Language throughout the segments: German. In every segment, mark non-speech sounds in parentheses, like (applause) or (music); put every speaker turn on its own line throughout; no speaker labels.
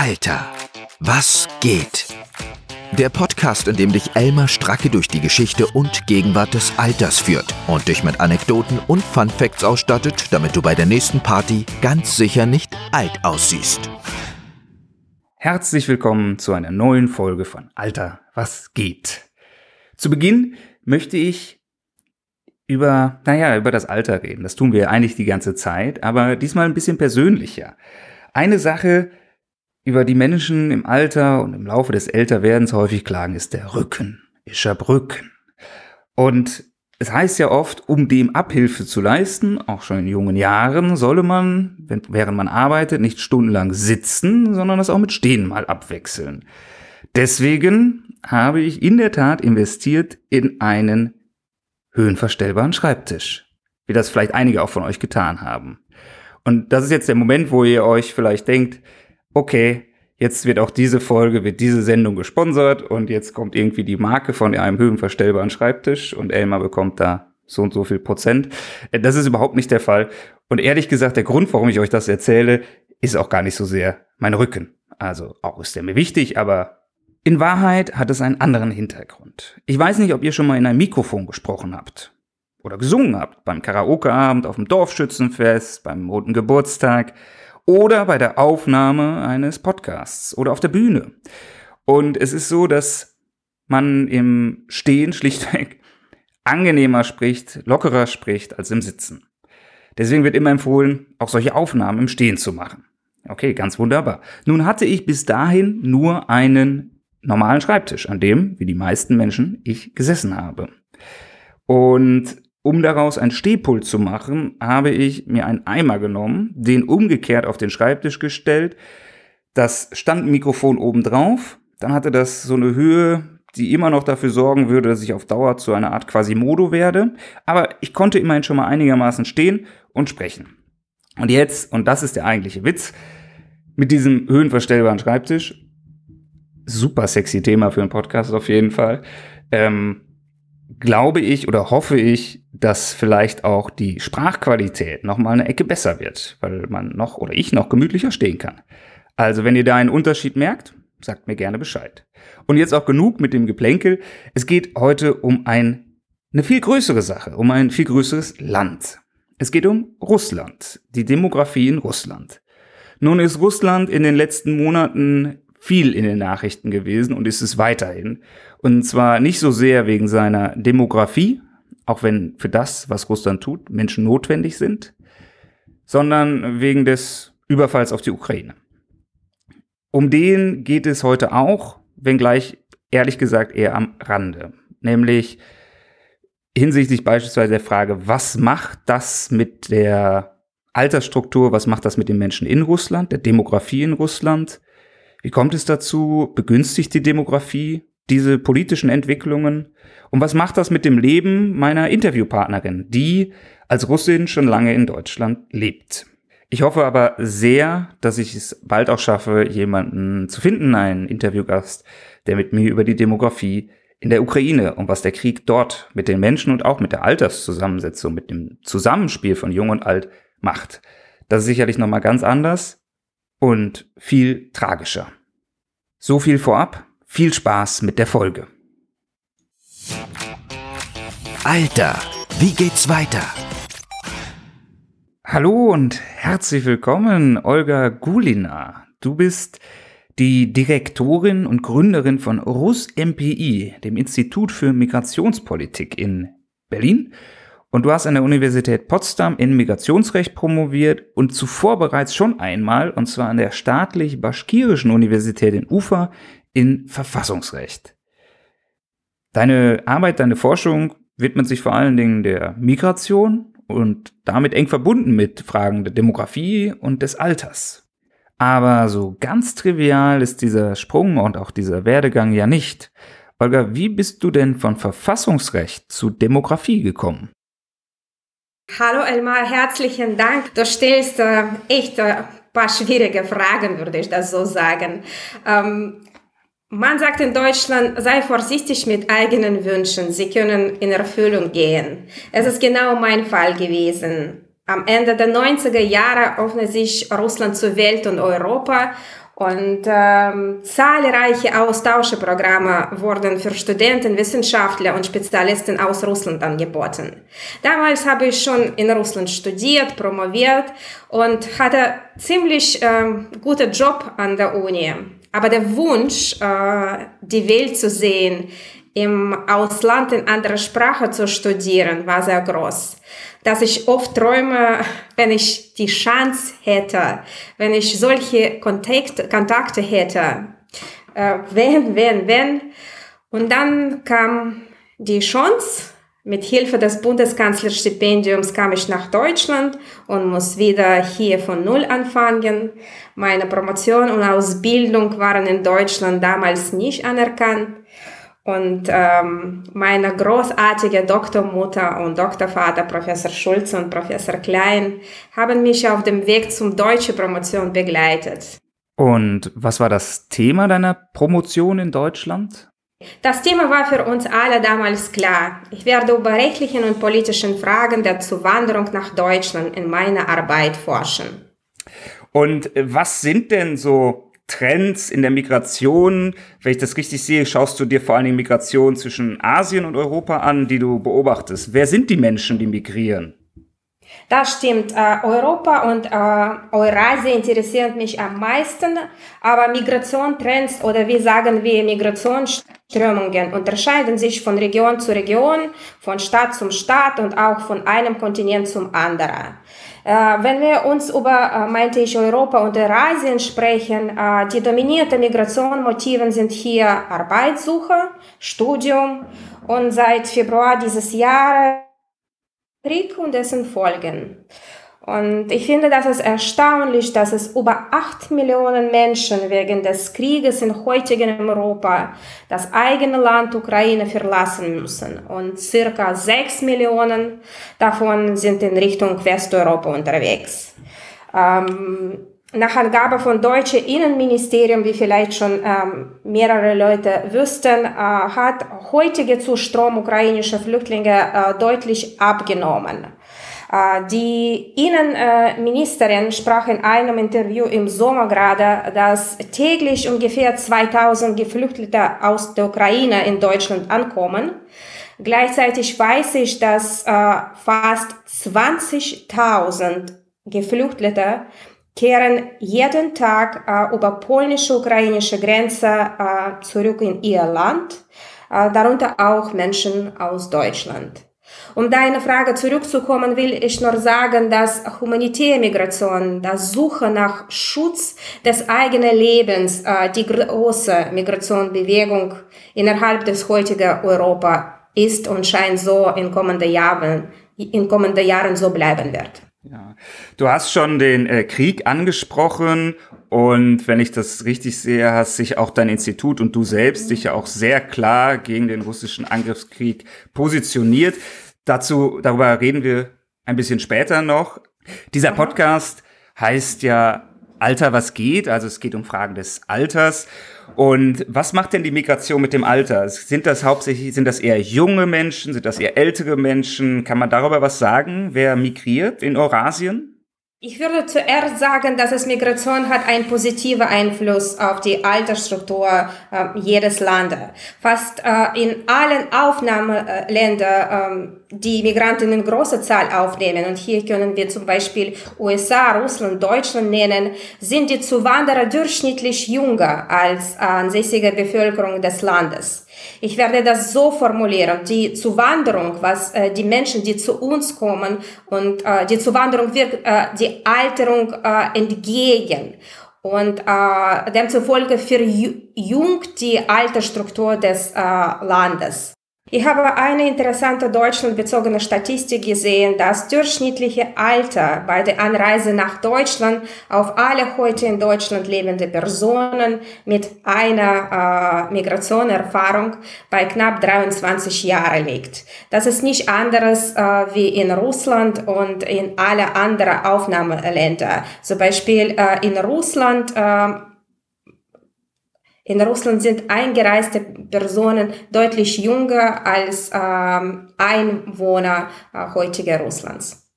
Alter, was geht? Der Podcast, in dem dich Elmar Stracke durch die Geschichte und Gegenwart des Alters führt und dich mit Anekdoten und Fun Facts ausstattet, damit du bei der nächsten Party ganz sicher nicht alt aussiehst.
Herzlich willkommen zu einer neuen Folge von Alter, was geht? Zu Beginn möchte ich über, naja, über das Alter reden. Das tun wir eigentlich die ganze Zeit, aber diesmal ein bisschen persönlicher. Eine Sache, über die Menschen im Alter und im Laufe des Älterwerdens häufig klagen, ist der Rücken. Ich hab Rücken. Und es heißt ja oft, um dem Abhilfe zu leisten, auch schon in jungen Jahren, solle man, während man arbeitet, nicht stundenlang sitzen, sondern das auch mit Stehen mal abwechseln. Deswegen habe ich in der Tat investiert in einen höhenverstellbaren Schreibtisch, wie das vielleicht einige auch von euch getan haben. Und das ist jetzt der Moment, wo ihr euch vielleicht denkt, okay, jetzt wird auch diese Folge, wird diese Sendung gesponsert und jetzt kommt irgendwie die Marke von einem höhenverstellbaren Schreibtisch und Elmar bekommt da so und so viel Prozent. Äh, das ist überhaupt nicht der Fall. Und ehrlich gesagt, der Grund, warum ich euch das erzähle, ist auch gar nicht so sehr mein Rücken. Also auch ist der mir wichtig, aber in Wahrheit hat es einen anderen Hintergrund. Ich weiß nicht, ob ihr schon mal in ein Mikrofon gesprochen habt oder gesungen habt, beim Karaokeabend, auf dem Dorfschützenfest, beim roten Geburtstag oder bei der Aufnahme eines Podcasts oder auf der Bühne. Und es ist so, dass man im Stehen schlichtweg angenehmer spricht, lockerer spricht als im Sitzen. Deswegen wird immer empfohlen, auch solche Aufnahmen im Stehen zu machen. Okay, ganz wunderbar. Nun hatte ich bis dahin nur einen normalen Schreibtisch, an dem, wie die meisten Menschen, ich gesessen habe. Und um daraus ein Stehpult zu machen, habe ich mir einen Eimer genommen, den umgekehrt auf den Schreibtisch gestellt, das Standmikrofon oben drauf, dann hatte das so eine Höhe, die immer noch dafür sorgen würde, dass ich auf Dauer zu einer Art Quasimodo werde, aber ich konnte immerhin schon mal einigermaßen stehen und sprechen. Und jetzt, und das ist der eigentliche Witz, mit diesem höhenverstellbaren Schreibtisch, super sexy Thema für einen Podcast auf jeden Fall, ähm, glaube ich oder hoffe ich, dass vielleicht auch die Sprachqualität noch mal eine Ecke besser wird, weil man noch oder ich noch gemütlicher stehen kann. Also wenn ihr da einen Unterschied merkt, sagt mir gerne Bescheid. Und jetzt auch genug mit dem Geplänkel. Es geht heute um ein, eine viel größere Sache, um ein viel größeres Land. Es geht um Russland, die Demografie in Russland. Nun ist Russland in den letzten Monaten viel in den Nachrichten gewesen und ist es weiterhin. Und zwar nicht so sehr wegen seiner Demografie, auch wenn für das, was Russland tut, Menschen notwendig sind, sondern wegen des Überfalls auf die Ukraine. Um den geht es heute auch, wenngleich ehrlich gesagt eher am Rande. Nämlich hinsichtlich beispielsweise der Frage, was macht das mit der Altersstruktur, was macht das mit den Menschen in Russland, der Demografie in Russland? Wie kommt es dazu? Begünstigt die Demografie diese politischen Entwicklungen? Und was macht das mit dem Leben meiner Interviewpartnerin, die als Russin schon lange in Deutschland lebt? Ich hoffe aber sehr, dass ich es bald auch schaffe, jemanden zu finden, einen Interviewgast, der mit mir über die Demografie in der Ukraine und was der Krieg dort mit den Menschen und auch mit der Alterszusammensetzung, mit dem Zusammenspiel von Jung und Alt macht. Das ist sicherlich nochmal ganz anders und viel tragischer. So viel vorab. Viel Spaß mit der Folge.
Alter, wie geht's weiter?
Hallo und herzlich willkommen, Olga Gulina. Du bist die Direktorin und Gründerin von RUS MPI, dem Institut für Migrationspolitik in Berlin und du hast an der Universität Potsdam in Migrationsrecht promoviert und zuvor bereits schon einmal, und zwar an der staatlich-baschkirischen Universität in Ufa, in Verfassungsrecht. Deine Arbeit, deine Forschung widmet sich vor allen Dingen der Migration und damit eng verbunden mit Fragen der Demografie und des Alters. Aber so ganz trivial ist dieser Sprung und auch dieser Werdegang ja nicht. Olga, wie bist du denn von Verfassungsrecht zu Demografie gekommen?
Hallo Elmar, herzlichen Dank. Du stellst äh, echt ein äh, paar schwierige Fragen, würde ich das so sagen. Ähm, man sagt in Deutschland, sei vorsichtig mit eigenen Wünschen, sie können in Erfüllung gehen. Es ist genau mein Fall gewesen. Am Ende der 90er Jahre öffnet sich Russland zur Welt und Europa und ähm, zahlreiche Austauschprogramme wurden für Studenten, Wissenschaftler und Spezialisten aus Russland angeboten. Damals habe ich schon in Russland studiert, promoviert und hatte ziemlich ähm, guten Job an der Uni. Aber der Wunsch, äh, die Welt zu sehen, im Ausland in anderer Sprache zu studieren, war sehr groß. Dass ich oft träume, wenn ich die Chance hätte, wenn ich solche Kontakt, Kontakte hätte. Äh, wenn, wenn, wenn. Und dann kam die Chance. Mit Hilfe des Bundeskanzlerstipendiums kam ich nach Deutschland und muss wieder hier von Null anfangen. Meine Promotion und Ausbildung waren in Deutschland damals nicht anerkannt. Und ähm, meine großartige Doktormutter und Doktorvater, Professor Schulze und Professor Klein, haben mich auf dem Weg zum deutschen Promotion begleitet.
Und was war das Thema deiner Promotion in Deutschland?
Das Thema war für uns alle damals klar. Ich werde über rechtlichen und politischen Fragen der Zuwanderung nach Deutschland in meiner Arbeit forschen.
Und was sind denn so Trends in der Migration. Wenn ich das richtig sehe, schaust du dir vor allen Dingen Migration zwischen Asien und Europa an, die du beobachtest. Wer sind die Menschen, die migrieren?
Das stimmt. Äh, Europa und äh, Eurasien interessieren mich am meisten, aber Migrationstrends oder wie sagen wir Migrationsströmungen unterscheiden sich von Region zu Region, von Stadt zum Staat und auch von einem Kontinent zum anderen. Äh, wenn wir uns über, meinte ich, Europa und Eurasien sprechen, die dominierten Migrationsmotiven sind hier Arbeitssuche, Studium und seit Februar dieses Jahres Krieg und dessen Folgen. Und ich finde, das ist erstaunlich, dass es über acht Millionen Menschen wegen des Krieges in heutigen Europa das eigene Land Ukraine verlassen müssen. Und circa sechs Millionen davon sind in Richtung Westeuropa unterwegs. Ähm, nach Angabe von deutschen Innenministerium, wie vielleicht schon ähm, mehrere Leute wüssten, äh, hat heutige Zustrom ukrainischer Flüchtlinge äh, deutlich abgenommen. Äh, die Innenministerin sprach in einem Interview im Sommer gerade, dass täglich ungefähr 2000 Geflüchtete aus der Ukraine in Deutschland ankommen. Gleichzeitig weiß ich, dass äh, fast 20.000 Geflüchtete kehren jeden Tag äh, über polnische-ukrainische Grenze äh, zurück in ihr Land, äh, darunter auch Menschen aus Deutschland. Um deine Frage zurückzukommen, will ich nur sagen, dass humanitäre Migration, das Suche nach Schutz des eigenen Lebens, äh, die große Migrationbewegung innerhalb des heutigen Europa ist und scheint so in kommenden Jahren, in kommenden Jahren so bleiben wird.
Ja. Du hast schon den äh, Krieg angesprochen und wenn ich das richtig sehe, hast sich auch dein Institut und du selbst dich ja auch sehr klar gegen den russischen Angriffskrieg positioniert. Dazu, darüber reden wir ein bisschen später noch. Dieser Podcast heißt ja Alter, was geht? Also es geht um Fragen des Alters. Und was macht denn die Migration mit dem Alter? Sind das hauptsächlich, sind das eher junge Menschen? Sind das eher ältere Menschen? Kann man darüber was sagen? Wer migriert in Eurasien?
Ich würde zuerst sagen, dass es Migration hat einen positiven Einfluss auf die Altersstruktur äh, jedes Landes. Fast äh, in allen Aufnahmeländern, äh, die Migranten in großer Zahl aufnehmen, und hier können wir zum Beispiel USA, Russland, Deutschland nennen, sind die Zuwanderer durchschnittlich jünger als ansässige Bevölkerung des Landes. Ich werde das so formulieren. Die Zuwanderung, was äh, die Menschen, die zu uns kommen und äh, die Zuwanderung wirkt äh, die Alterung äh, entgegen. Und äh, demzufolge verjüngt die Altersstruktur des äh, Landes. Ich habe eine interessante deutschlandbezogene Statistik gesehen, das durchschnittliche Alter bei der Anreise nach Deutschland auf alle heute in Deutschland lebende Personen mit einer äh, Migrationerfahrung bei knapp 23 Jahren liegt. Das ist nicht anderes äh, wie in Russland und in alle anderen Aufnahmeländer. Zum Beispiel äh, in Russland äh, in Russland sind eingereiste Personen deutlich jünger als ähm, Einwohner äh, heutiger Russlands.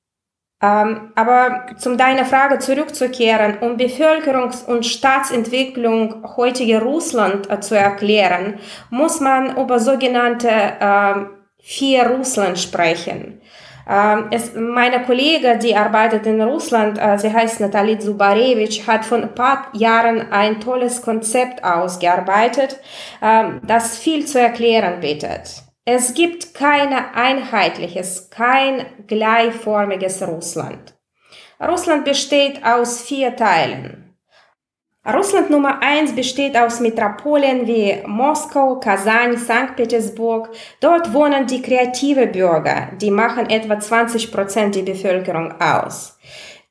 Ähm, aber zum deiner Frage zurückzukehren, um Bevölkerungs- und Staatsentwicklung heutiger Russland äh, zu erklären, muss man über sogenannte äh, vier Russland sprechen. Ähm, es, meine Kollegin, die arbeitet in Russland, äh, sie heißt Natalie Zubarewitsch, hat vor ein paar Jahren ein tolles Konzept ausgearbeitet, äh, das viel zu erklären bietet. Es gibt kein einheitliches, kein gleichformiges Russland. Russland besteht aus vier Teilen. Russland Nummer eins besteht aus Metropolen wie Moskau, Kasan, St. Petersburg. Dort wohnen die kreative Bürger, die machen etwa 20 Prozent die Bevölkerung aus.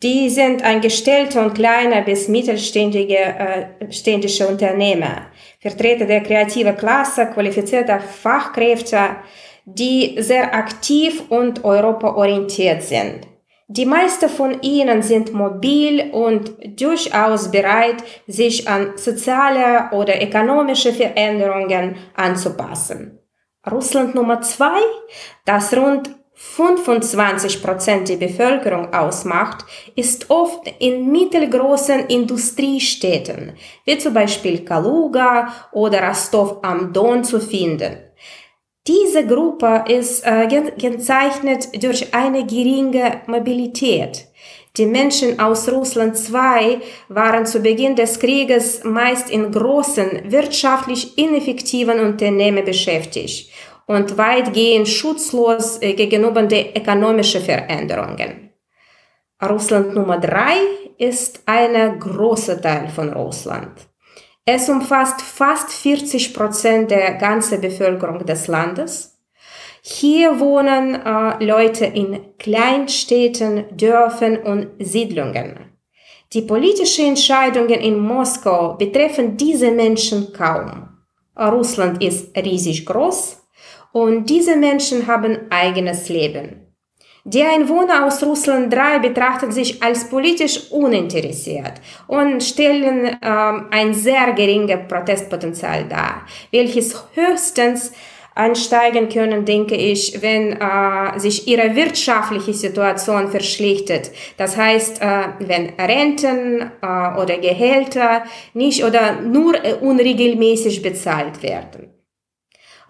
Die sind angestellte und kleine bis mittelständige äh, Unternehmer. Vertreter der kreativen Klasse, qualifizierte Fachkräfte, die sehr aktiv und europaorientiert sind. Die meisten von ihnen sind mobil und durchaus bereit, sich an soziale oder ökonomische Veränderungen anzupassen. Russland Nummer zwei, das rund 25 Prozent der Bevölkerung ausmacht, ist oft in mittelgroßen Industriestädten, wie zum Beispiel Kaluga oder Rostov am Don zu finden. Diese Gruppe ist äh, gekennzeichnet durch eine geringe Mobilität. Die Menschen aus Russland II waren zu Beginn des Krieges meist in großen, wirtschaftlich ineffektiven Unternehmen beschäftigt und weitgehend schutzlos äh, gegenüber den ökonomischen Veränderungen. Russland Nummer drei ist ein großer Teil von Russland. Es umfasst fast 40 Prozent der ganzen Bevölkerung des Landes. Hier wohnen äh, Leute in Kleinstädten, Dörfern und Siedlungen. Die politischen Entscheidungen in Moskau betreffen diese Menschen kaum. Russland ist riesig groß, und diese Menschen haben eigenes Leben. Die Einwohner aus Russland III betrachten sich als politisch uninteressiert und stellen ähm, ein sehr geringes Protestpotenzial dar, welches höchstens ansteigen können, denke ich, wenn äh, sich ihre wirtschaftliche Situation verschlechtert. Das heißt, äh, wenn Renten äh, oder Gehälter nicht oder nur unregelmäßig bezahlt werden.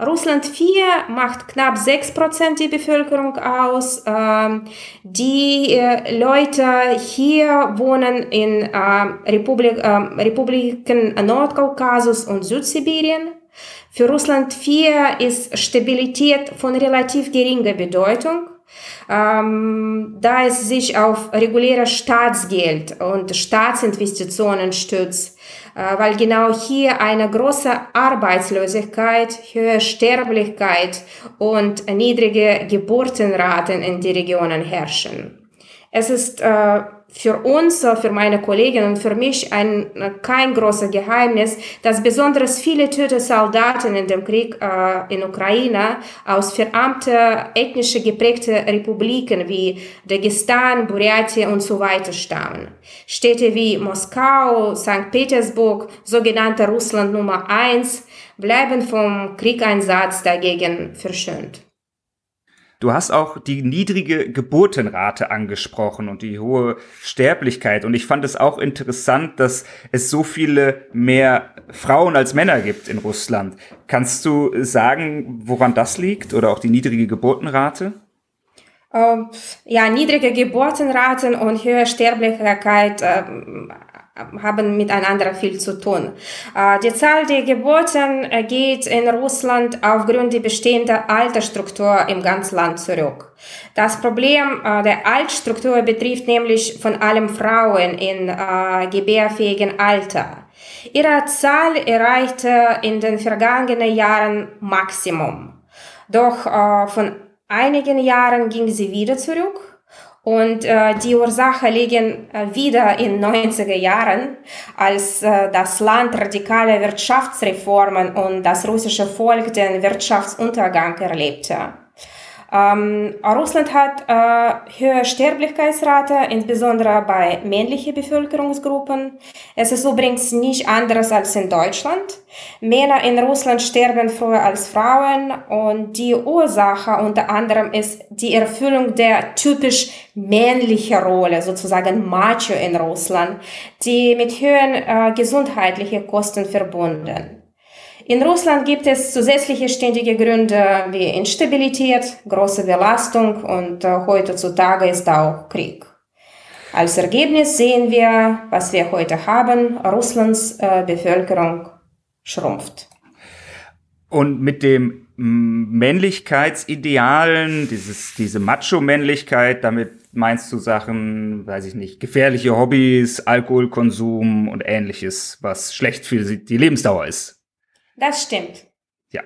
Russland 4 macht knapp 6% die Bevölkerung aus. Ähm, die äh, Leute hier wohnen in äh, Republik, äh, Republiken Nordkaukasus und Südsibirien. Für Russland 4 ist Stabilität von relativ geringer Bedeutung. Ähm, da es sich auf reguläre Staatsgeld und Staatsinvestitionen stützt, weil genau hier eine große Arbeitslosigkeit, höhere Sterblichkeit und niedrige Geburtenraten in den Regionen herrschen. Es ist äh, für uns, äh, für meine Kolleginnen und für mich ein, äh, kein großes Geheimnis, dass besonders viele töte Soldaten in dem Krieg äh, in Ukraine aus verarmte, ethnisch geprägte Republiken wie Dagestan, Buryatia und so weiter stammen. Städte wie Moskau, St. Petersburg, sogenannte Russland Nummer eins, bleiben vom Kriegeinsatz dagegen verschönt.
Du hast auch die niedrige Geburtenrate angesprochen und die hohe Sterblichkeit. Und ich fand es auch interessant, dass es so viele mehr Frauen als Männer gibt in Russland. Kannst du sagen, woran das liegt oder auch die niedrige Geburtenrate?
Ähm, ja, niedrige Geburtenraten und höhere Sterblichkeit ähm, haben miteinander viel zu tun. Äh, die Zahl der Geburten äh, geht in Russland aufgrund der bestehenden Altersstruktur im ganzen Land zurück. Das Problem äh, der Altstruktur betrifft nämlich von allem Frauen in gebärfähigen Alter. Ihre Zahl erreichte in den vergangenen Jahren Maximum. Doch von einigen Jahren ging sie wieder zurück und äh, die Ursache liegen äh, wieder in 90er Jahren, als äh, das Land radikale Wirtschaftsreformen und das russische Volk den Wirtschaftsuntergang erlebte. Ähm, Russland hat äh, höhere Sterblichkeitsrate, insbesondere bei männlichen Bevölkerungsgruppen. Es ist übrigens nicht anders als in Deutschland. Männer in Russland sterben früher als Frauen und die Ursache unter anderem ist die Erfüllung der typisch männlichen Rolle, sozusagen Macho in Russland, die mit höheren äh, gesundheitlichen Kosten verbunden. In Russland gibt es zusätzliche ständige Gründe wie Instabilität, große Belastung und äh, heutzutage ist auch Krieg. Als Ergebnis sehen wir, was wir heute haben, Russlands äh, Bevölkerung schrumpft.
Und mit dem Männlichkeitsidealen, dieses, diese Macho-Männlichkeit, damit meinst du Sachen, weiß ich nicht, gefährliche Hobbys, Alkoholkonsum und ähnliches, was schlecht für die Lebensdauer ist.
Das stimmt.
Ja.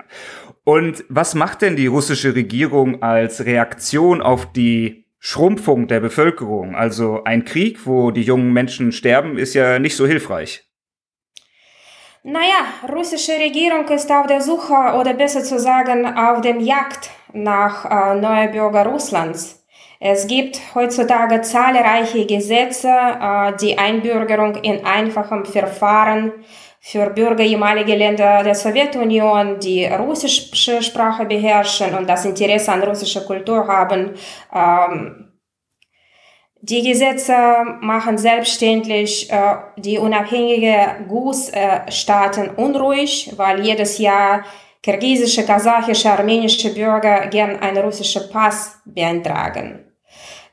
Und was macht denn die russische Regierung als Reaktion auf die Schrumpfung der Bevölkerung? Also ein Krieg, wo die jungen Menschen sterben, ist ja nicht so hilfreich.
Naja, russische Regierung ist auf der Suche oder besser zu sagen auf dem Jagd nach äh, neuen Bürger Russlands. Es gibt heutzutage zahlreiche Gesetze, äh, die Einbürgerung in einfachem Verfahren für Bürger ehemaliger Länder der Sowjetunion, die russische Sprache beherrschen und das Interesse an russischer Kultur haben. Ähm, die Gesetze machen selbstständig äh, die unabhängige GUS-Staaten unruhig, weil jedes Jahr kirgisische, kasachische, armenische Bürger gern einen russischen Pass beantragen.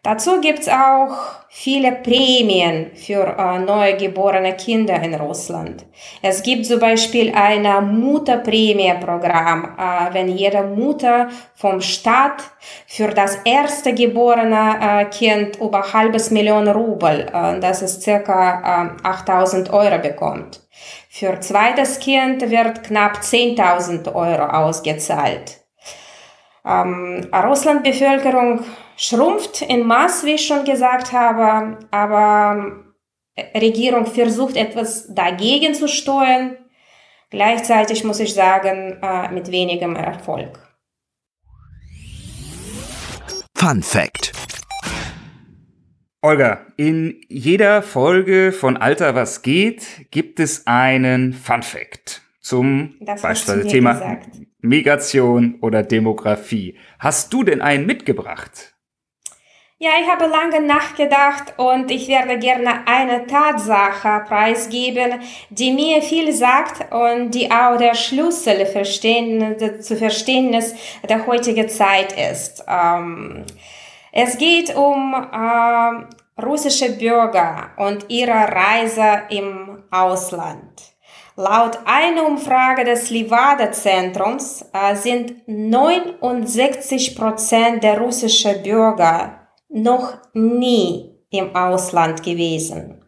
Dazu gibt's auch viele Prämien für äh, neugeborene Kinder in Russland. Es gibt zum Beispiel ein Mutterprämieprogramm, äh, wenn jede Mutter vom Staat für das erste geborene äh, Kind über halbes Million Rubel, das ist circa äh, 8000 Euro bekommt. Für zweites Kind wird knapp 10.000 Euro ausgezahlt. Ähm, Russland Bevölkerung schrumpft in Maß, wie ich schon gesagt habe, aber äh, Regierung versucht etwas dagegen zu steuern. Gleichzeitig muss ich sagen, äh, mit wenigem Erfolg.
Fun Fact.
Olga, in jeder Folge von Alter was geht gibt es einen Fun Fact zum beispielsweise Thema gesagt. Migration oder Demografie. Hast du denn einen mitgebracht?
Ja, ich habe lange nachgedacht und ich werde gerne eine Tatsache preisgeben, die mir viel sagt und die auch der Schlüssel zu Verständnis der heutigen Zeit ist. Ähm, es geht um äh, russische Bürger und ihre Reise im Ausland. Laut einer Umfrage des Livada-Zentrums äh, sind 69 Prozent der russischen Bürger noch nie im Ausland gewesen.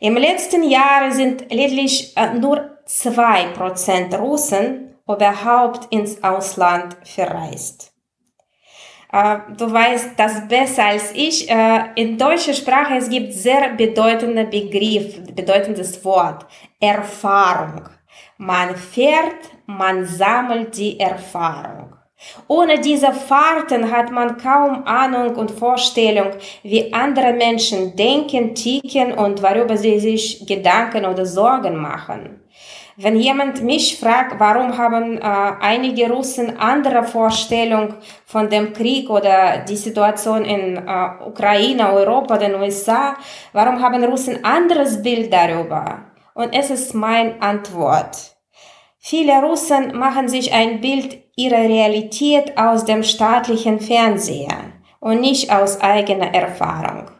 Im letzten Jahr sind lediglich äh, nur zwei Prozent Russen überhaupt ins Ausland verreist. Du weißt das besser als ich. Äh, in deutscher Sprache es gibt sehr bedeutende Begriff, bedeutendes Wort, Erfahrung. Man fährt, man sammelt die Erfahrung. Ohne diese Fahrten hat man kaum Ahnung und Vorstellung, wie andere Menschen denken, ticken und worüber sie sich Gedanken oder Sorgen machen. Wenn jemand mich fragt, warum haben äh, einige Russen andere Vorstellungen von dem Krieg oder die Situation in äh, Ukraine, Europa, den USA, warum haben Russen anderes Bild darüber? Und es ist meine Antwort. Viele Russen machen sich ein Bild ihrer Realität aus dem staatlichen Fernseher und nicht aus eigener Erfahrung,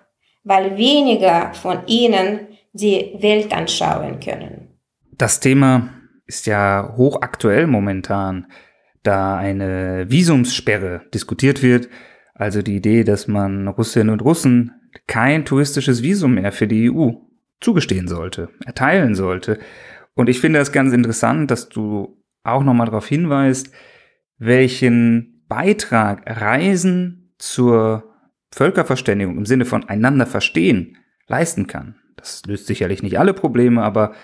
weil weniger von ihnen die Welt anschauen können.
Das Thema ist ja hochaktuell momentan, da eine Visumssperre diskutiert wird, also die Idee, dass man Russinnen und Russen kein touristisches Visum mehr für die EU zugestehen sollte, erteilen sollte. Und ich finde es ganz interessant, dass du auch nochmal darauf hinweist, welchen Beitrag Reisen zur Völkerverständigung im Sinne von einander verstehen leisten kann. Das löst sicherlich nicht alle Probleme, aber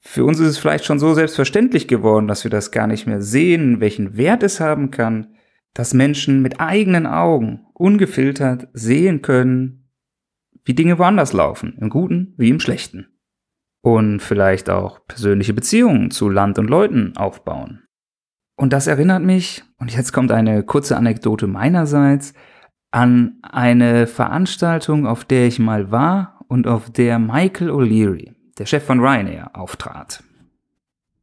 für uns ist es vielleicht schon so selbstverständlich geworden, dass wir das gar nicht mehr sehen, welchen Wert es haben kann, dass Menschen mit eigenen Augen ungefiltert sehen können, wie Dinge woanders laufen, im Guten wie im Schlechten. Und vielleicht auch persönliche Beziehungen zu Land und Leuten aufbauen. Und das erinnert mich, und jetzt kommt eine kurze Anekdote meinerseits, an eine Veranstaltung, auf der ich mal war und auf der Michael O'Leary, der Chef von Ryanair, auftrat.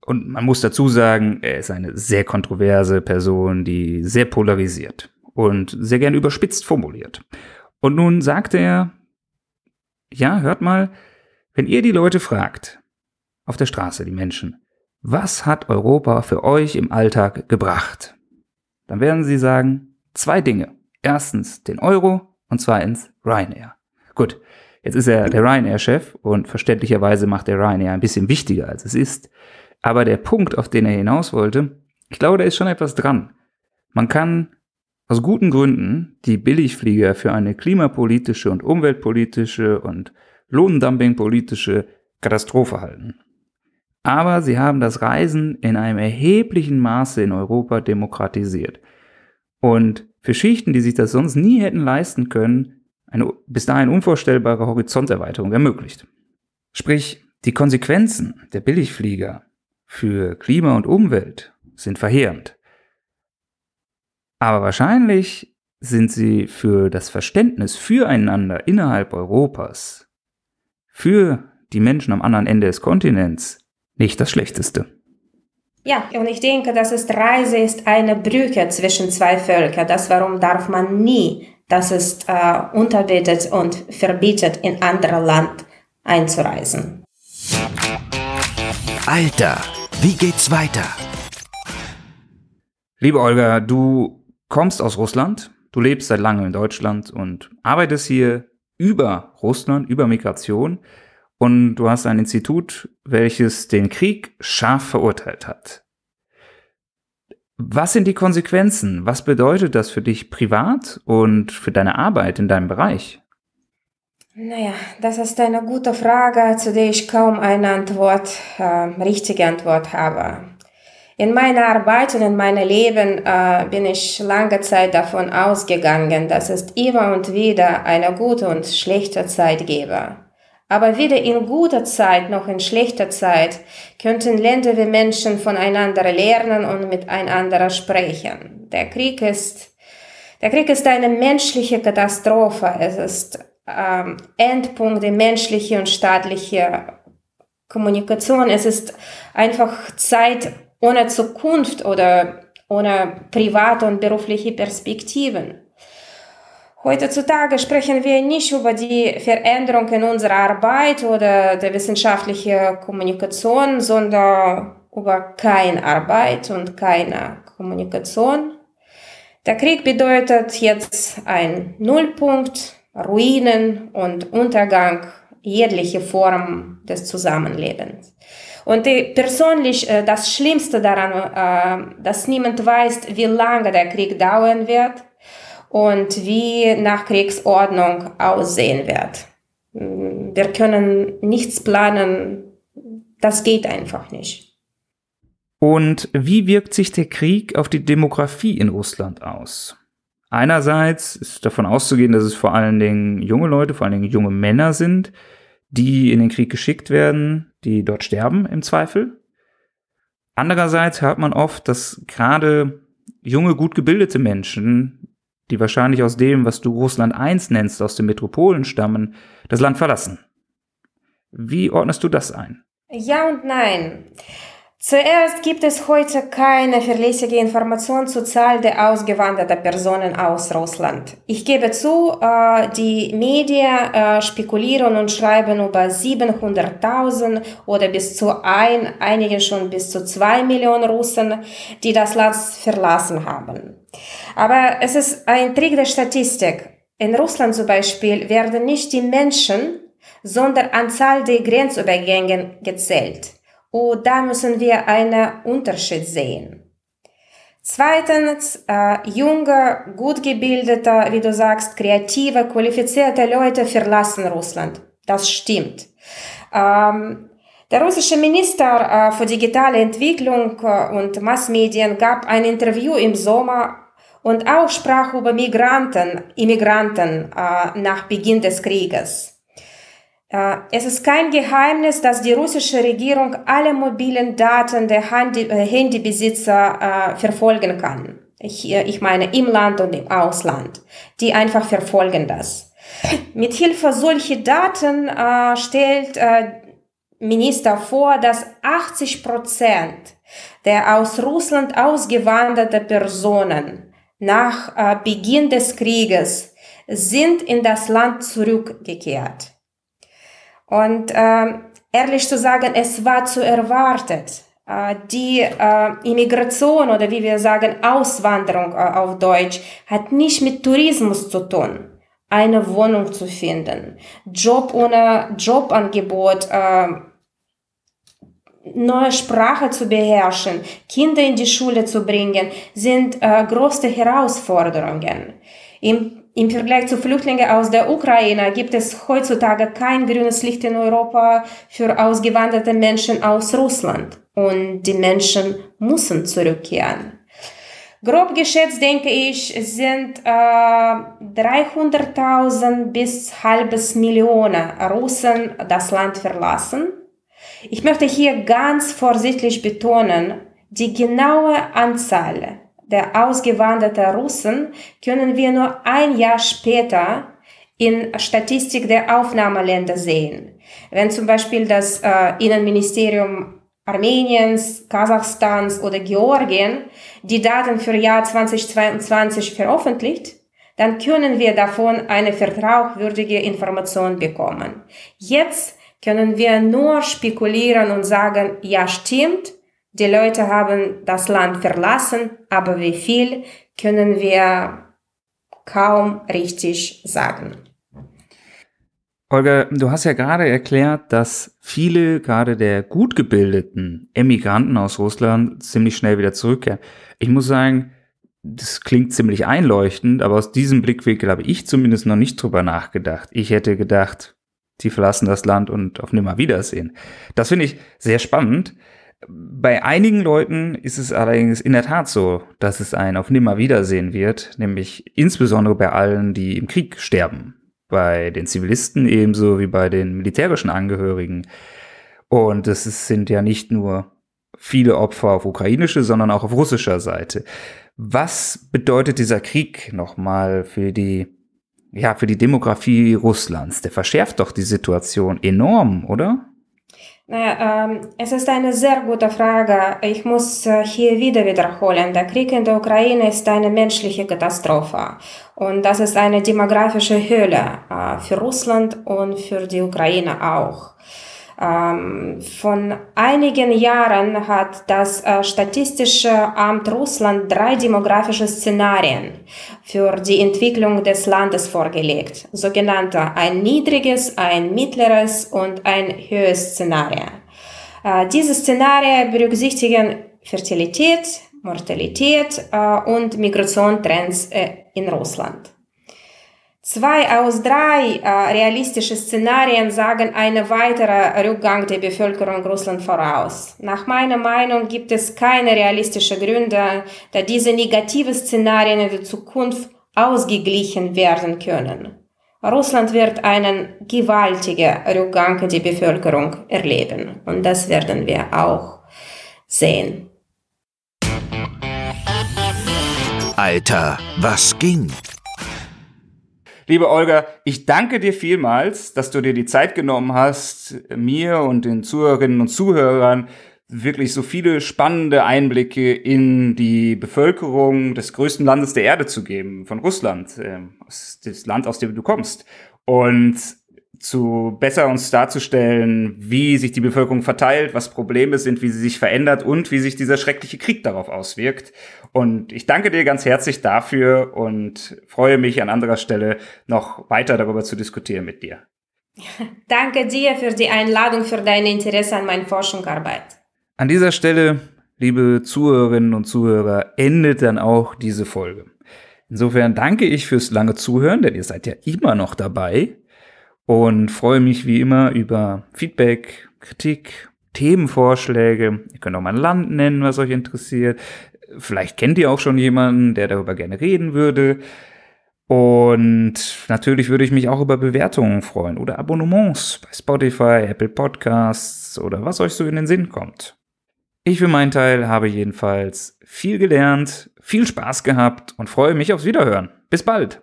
Und man muss dazu sagen, er ist eine sehr kontroverse Person, die sehr polarisiert und sehr gern überspitzt formuliert. Und nun sagte er, ja, hört mal, wenn ihr die Leute fragt, auf der Straße, die Menschen, was hat Europa für euch im Alltag gebracht? Dann werden sie sagen, zwei Dinge. Erstens den Euro und zweitens Ryanair. Gut, jetzt ist er der Ryanair-Chef und verständlicherweise macht der Ryanair ein bisschen wichtiger, als es ist. Aber der Punkt, auf den er hinaus wollte, ich glaube, da ist schon etwas dran. Man kann aus guten Gründen die Billigflieger für eine klimapolitische und umweltpolitische und lohndumpingpolitische Katastrophe halten. Aber sie haben das Reisen in einem erheblichen Maße in Europa demokratisiert. Und für Schichten, die sich das sonst nie hätten leisten können, eine bis dahin unvorstellbare Horizonterweiterung ermöglicht. Sprich, die Konsequenzen der Billigflieger für Klima und Umwelt sind verheerend. Aber wahrscheinlich sind sie für das Verständnis füreinander innerhalb Europas, für die Menschen am anderen Ende des Kontinents, nicht das Schlechteste.
Ja, und ich denke, dass es Reise ist eine Brücke zwischen zwei Völkern. Das warum darf man nie, das ist äh, unterbietet und verbietet, in andere Land einzureisen.
Alter, wie geht's weiter?
Liebe Olga, du kommst aus Russland, du lebst seit langem in Deutschland und arbeitest hier über Russland, über Migration und du hast ein Institut, welches den Krieg scharf verurteilt hat. Was sind die Konsequenzen? Was bedeutet das für dich privat und für deine Arbeit in deinem Bereich?
Naja, das ist eine gute Frage, zu der ich kaum eine Antwort, äh, richtige Antwort habe. In meiner Arbeit und in meinem Leben äh, bin ich lange Zeit davon ausgegangen, dass es immer und wieder eine gute und schlechte Zeit gäbe. Aber weder in guter Zeit noch in schlechter Zeit könnten Länder wie Menschen voneinander lernen und miteinander sprechen. Der Krieg ist, der Krieg ist eine menschliche Katastrophe. Es ist ähm, Endpunkt der menschlichen und staatlichen Kommunikation. Es ist einfach Zeit ohne Zukunft oder ohne private und berufliche Perspektiven. Heutzutage sprechen wir nicht über die Veränderung in unserer Arbeit oder der wissenschaftlichen Kommunikation, sondern über keine Arbeit und keine Kommunikation. Der Krieg bedeutet jetzt ein Nullpunkt, Ruinen und Untergang jeglicher Form des Zusammenlebens. Und persönlich äh, das Schlimmste daran, äh, dass niemand weiß, wie lange der Krieg dauern wird und wie nach Kriegsordnung aussehen wird. Wir können nichts planen, das geht einfach nicht.
Und wie wirkt sich der Krieg auf die Demografie in Russland aus? Einerseits ist davon auszugehen, dass es vor allen Dingen junge Leute, vor allen Dingen junge Männer sind, die in den Krieg geschickt werden, die dort sterben im Zweifel. Andererseits hört man oft, dass gerade junge, gut gebildete Menschen, die wahrscheinlich aus dem, was du Russland I nennst, aus den Metropolen stammen, das Land verlassen. Wie ordnest du das ein?
Ja und nein. Zuerst gibt es heute keine verlässliche Information zur Zahl der ausgewanderten Personen aus Russland. Ich gebe zu, äh, die Medien äh, spekulieren und schreiben über 700.000 oder bis zu ein, einige schon bis zu zwei Millionen Russen, die das Land verlassen haben. Aber es ist ein Trick der Statistik. In Russland zum Beispiel werden nicht die Menschen, sondern Anzahl der Grenzübergänge gezählt. Und da müssen wir einen Unterschied sehen. Zweitens, äh, junge, gut gebildete, wie du sagst, kreative, qualifizierte Leute verlassen Russland. Das stimmt. Ähm, der russische Minister äh, für digitale Entwicklung äh, und Massmedien gab ein Interview im Sommer und auch sprach über Migranten, Immigranten äh, nach Beginn des Krieges. Äh, es ist kein Geheimnis, dass die russische Regierung alle mobilen Daten der Handy, äh, Handybesitzer äh, verfolgen kann. Ich, äh, ich meine im Land und im Ausland. Die einfach verfolgen das. Mit Hilfe solcher Daten äh, stellt Minister vor, dass 80 Prozent der aus Russland ausgewanderte Personen nach äh, Beginn des Krieges sind in das Land zurückgekehrt. Und äh, ehrlich zu sagen, es war zu erwartet. Äh, die äh, Immigration oder wie wir sagen Auswanderung äh, auf Deutsch hat nicht mit Tourismus zu tun eine Wohnung zu finden, Job ohne Jobangebot, äh, neue Sprache zu beherrschen, Kinder in die Schule zu bringen, sind äh, große Herausforderungen. Im, Im Vergleich zu Flüchtlingen aus der Ukraine gibt es heutzutage kein grünes Licht in Europa für ausgewanderte Menschen aus Russland. Und die Menschen müssen zurückkehren. Grob geschätzt, denke ich, sind äh, 300.000 bis halbes Millionen Russen das Land verlassen. Ich möchte hier ganz vorsichtig betonen, die genaue Anzahl der ausgewanderten Russen können wir nur ein Jahr später in Statistik der Aufnahmeländer sehen. Wenn zum Beispiel das äh, Innenministerium Armeniens, Kasachstans oder Georgien die Daten für Jahr 2022 veröffentlicht, dann können wir davon eine vertrauenswürdige Information bekommen. Jetzt können wir nur spekulieren und sagen, ja stimmt, die Leute haben das Land verlassen, aber wie viel können wir kaum richtig sagen.
Olga, du hast ja gerade erklärt, dass viele gerade der gut gebildeten Emigranten aus Russland ziemlich schnell wieder zurückkehren. Ich muss sagen, das klingt ziemlich einleuchtend, aber aus diesem Blickwinkel habe ich zumindest noch nicht drüber nachgedacht. Ich hätte gedacht, sie verlassen das Land und auf Nimmerwiedersehen. Das finde ich sehr spannend. Bei einigen Leuten ist es allerdings in der Tat so, dass es ein auf Nimmerwiedersehen wird, nämlich insbesondere bei allen, die im Krieg sterben bei den Zivilisten ebenso wie bei den militärischen Angehörigen. Und es sind ja nicht nur viele Opfer auf ukrainischer, sondern auch auf russischer Seite. Was bedeutet dieser Krieg nochmal für die, ja, für die Demografie Russlands? Der verschärft doch die Situation enorm, oder?
Naja, ähm, es ist eine sehr gute Frage. Ich muss äh, hier wieder wiederholen. Der Krieg in der Ukraine ist eine menschliche Katastrophe. Und das ist eine demografische Höhle äh, für Russland und für die Ukraine auch. Ähm, von einigen Jahren hat das äh, Statistische Amt Russland drei demografische Szenarien für die Entwicklung des Landes vorgelegt, sogenannte ein niedriges, ein mittleres und ein höheres Szenario. Äh, diese Szenarien berücksichtigen Fertilität, Mortalität äh, und Migrationstrends in Russland. Zwei aus drei äh, realistische Szenarien sagen einen weiteren Rückgang der Bevölkerung Russland voraus. Nach meiner Meinung gibt es keine realistischen Gründe, da diese negative Szenarien in der Zukunft ausgeglichen werden können. Russland wird einen gewaltigen Rückgang der Bevölkerung erleben und das werden wir auch sehen.
Alter, was ging?
Liebe Olga, ich danke dir vielmals, dass du dir die Zeit genommen hast, mir und den Zuhörerinnen und Zuhörern wirklich so viele spannende Einblicke in die Bevölkerung des größten Landes der Erde zu geben, von Russland, das Land, aus dem du kommst. Und zu besser uns darzustellen, wie sich die Bevölkerung verteilt, was Probleme sind, wie sie sich verändert und wie sich dieser schreckliche Krieg darauf auswirkt. Und ich danke dir ganz herzlich dafür und freue mich an anderer Stelle noch weiter darüber zu diskutieren mit dir. (laughs)
Danke dir für die Einladung, für dein Interesse an meiner Forschungsarbeit.
An dieser Stelle, liebe Zuhörerinnen und Zuhörer, endet dann auch diese Folge. Insofern danke ich fürs lange Zuhören, denn ihr seid ja immer noch dabei und freue mich wie immer über Feedback, Kritik, Themenvorschläge. Ihr könnt auch mal ein Land nennen, was euch interessiert. Vielleicht kennt ihr auch schon jemanden, der darüber gerne reden würde. Und natürlich würde ich mich auch über Bewertungen freuen oder Abonnements bei Spotify, Apple Podcasts oder was euch so in den Sinn kommt. Ich für meinen Teil habe jedenfalls viel gelernt, viel Spaß gehabt und freue mich aufs Wiederhören. Bis bald.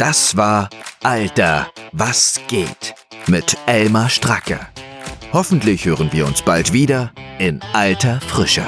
Das war Alter, was geht mit Elmar Stracke. Hoffentlich hören wir uns bald wieder in alter Frische.